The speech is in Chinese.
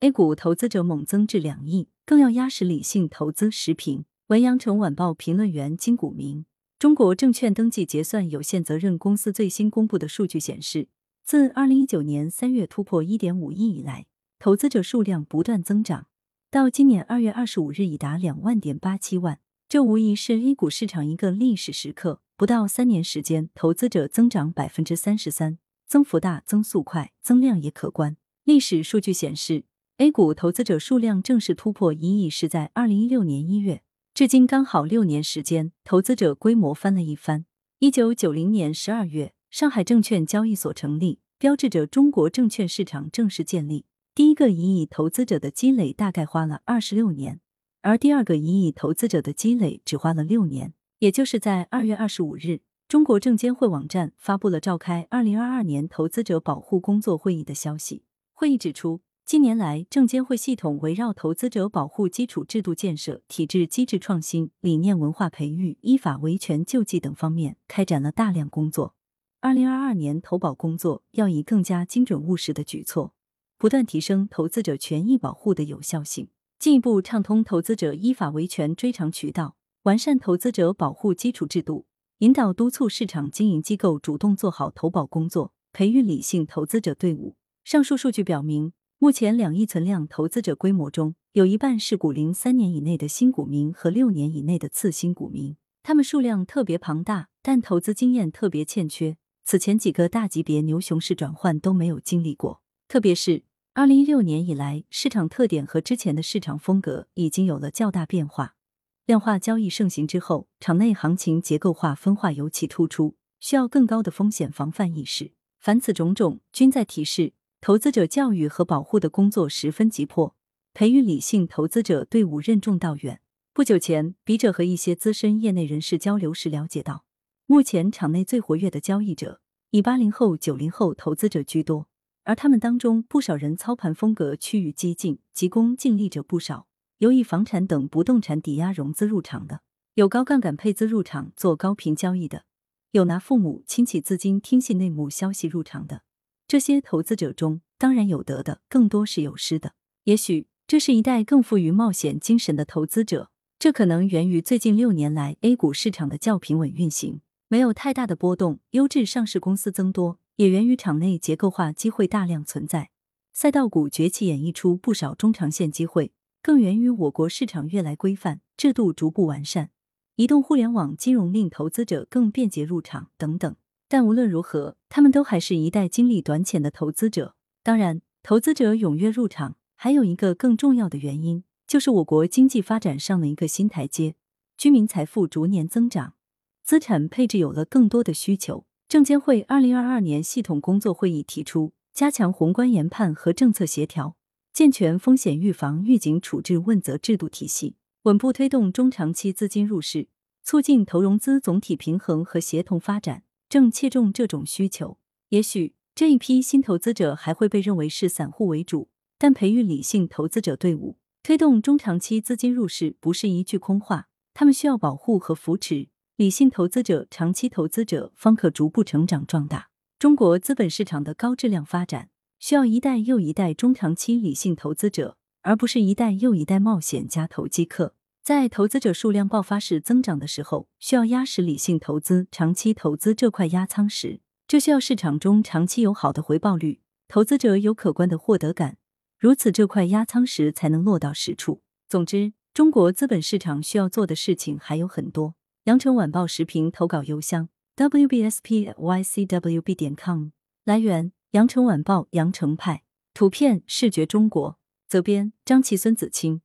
A 股投资者猛增至两亿，更要压实理性投资。时评：文阳城晚报评论员金谷明。中国证券登记结算有限责任公司最新公布的数据显示，自二零一九年三月突破一点五亿以来，投资者数量不断增长，到今年二月二十五日已达两万点八七万。这无疑是 A 股市场一个历史时刻。不到三年时间，投资者增长百分之三十三，增幅大、增速快、增量也可观。历史数据显示，A 股投资者数量正式突破一亿是在二零一六年一月，至今刚好六年时间，投资者规模翻了一番。一九九零年十二月，上海证券交易所成立，标志着中国证券市场正式建立。第一个一亿投资者的积累大概花了二十六年，而第二个一亿投资者的积累只花了六年。也就是在二月二十五日，中国证监会网站发布了召开二零二二年投资者保护工作会议的消息。会议指出，近年来，证监会系统围绕投资者保护基础制度建设、体制机制创新、理念文化培育、依法维权救济等方面开展了大量工作。二零二二年投保工作要以更加精准务实的举措，不断提升投资者权益保护的有效性，进一步畅通投资者依法维权追偿渠道。完善投资者保护基础制度，引导督促市场经营机构主动做好投保工作，培育理性投资者队伍。上述数据表明，目前两亿存量投资者规模中，有一半是股龄三年以内的新股民和六年以内的次新股民，他们数量特别庞大，但投资经验特别欠缺。此前几个大级别牛熊市转换都没有经历过，特别是二零一六年以来，市场特点和之前的市场风格已经有了较大变化。量化交易盛行之后，场内行情结构化分化尤其突出，需要更高的风险防范意识。凡此种种，均在提示投资者教育和保护的工作十分急迫，培育理性投资者队伍任重道远。不久前，笔者和一些资深业内人士交流时了解到，目前场内最活跃的交易者以八零后、九零后投资者居多，而他们当中不少人操盘风格趋于激进，急功近利者不少。有以房产等不动产抵押融资入场的，有高杠杆配资入场做高频交易的，有拿父母亲戚资金听信内幕消息入场的。这些投资者中，当然有得的，更多是有失的。也许这是一代更富于冒险精神的投资者，这可能源于最近六年来 A 股市场的较平稳运行，没有太大的波动，优质上市公司增多，也源于场内结构化机会大量存在，赛道股崛起演绎出不少中长线机会。更源于我国市场越来规范，制度逐步完善，移动互联网金融令投资者更便捷入场等等。但无论如何，他们都还是一代经历短浅的投资者。当然，投资者踊跃入场还有一个更重要的原因，就是我国经济发展上了一个新台阶，居民财富逐年增长，资产配置有了更多的需求。证监会二零二二年系统工作会议提出，加强宏观研判和政策协调。健全风险预防、预警、处置、问责制度体系，稳步推动中长期资金入市，促进投融资总体平衡和协同发展，正切中这种需求。也许这一批新投资者还会被认为是散户为主，但培育理性投资者队伍，推动中长期资金入市，不是一句空话。他们需要保护和扶持，理性投资者、长期投资者方可逐步成长壮大。中国资本市场的高质量发展。需要一代又一代中长期理性投资者，而不是一代又一代冒险家投机客。在投资者数量爆发式增长的时候，需要压实理性投资、长期投资这块压舱石。这需要市场中长期有好的回报率，投资者有可观的获得感，如此这块压舱石才能落到实处。总之，中国资本市场需要做的事情还有很多。羊城晚报时评投稿邮箱：wbspycwb 点 com。来源。羊城晚报羊城派图片视觉中国责编张琪孙子清